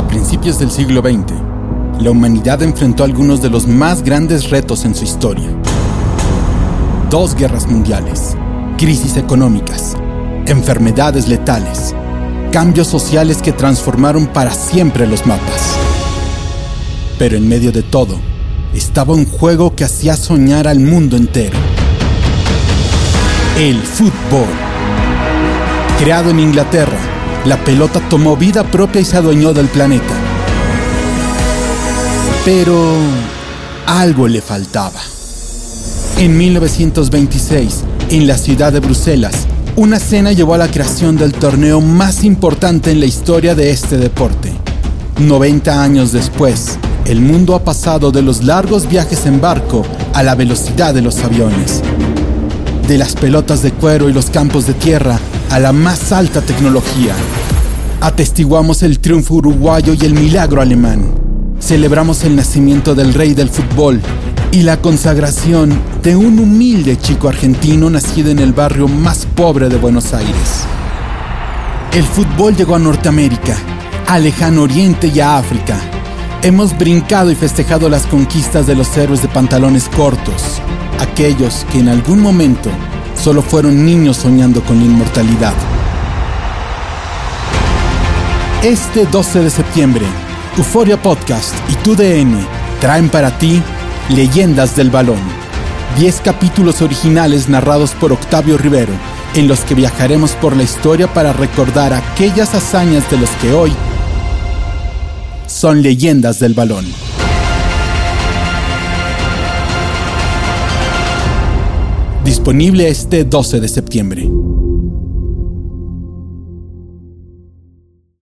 A principios del siglo XX, la humanidad enfrentó algunos de los más grandes retos en su historia. Dos guerras mundiales, crisis económicas, enfermedades letales, cambios sociales que transformaron para siempre los mapas. Pero en medio de todo, estaba un juego que hacía soñar al mundo entero. El fútbol. Creado en Inglaterra, la pelota tomó vida propia y se adueñó del planeta. Pero algo le faltaba. En 1926, en la ciudad de Bruselas, una cena llevó a la creación del torneo más importante en la historia de este deporte. 90 años después, el mundo ha pasado de los largos viajes en barco a la velocidad de los aviones. De las pelotas de cuero y los campos de tierra a la más alta tecnología. Atestiguamos el triunfo uruguayo y el milagro alemán. Celebramos el nacimiento del rey del fútbol y la consagración de un humilde chico argentino nacido en el barrio más pobre de Buenos Aires. El fútbol llegó a Norteamérica, a lejano oriente y a África. Hemos brincado y festejado las conquistas de los héroes de pantalones cortos, aquellos que en algún momento solo fueron niños soñando con la inmortalidad. Este 12 de septiembre, Euforia Podcast y TUDN traen para ti Leyendas del Balón. 10 capítulos originales narrados por Octavio Rivero, en los que viajaremos por la historia para recordar aquellas hazañas de los que hoy son leyendas del balón. Disponible este 12 de septiembre.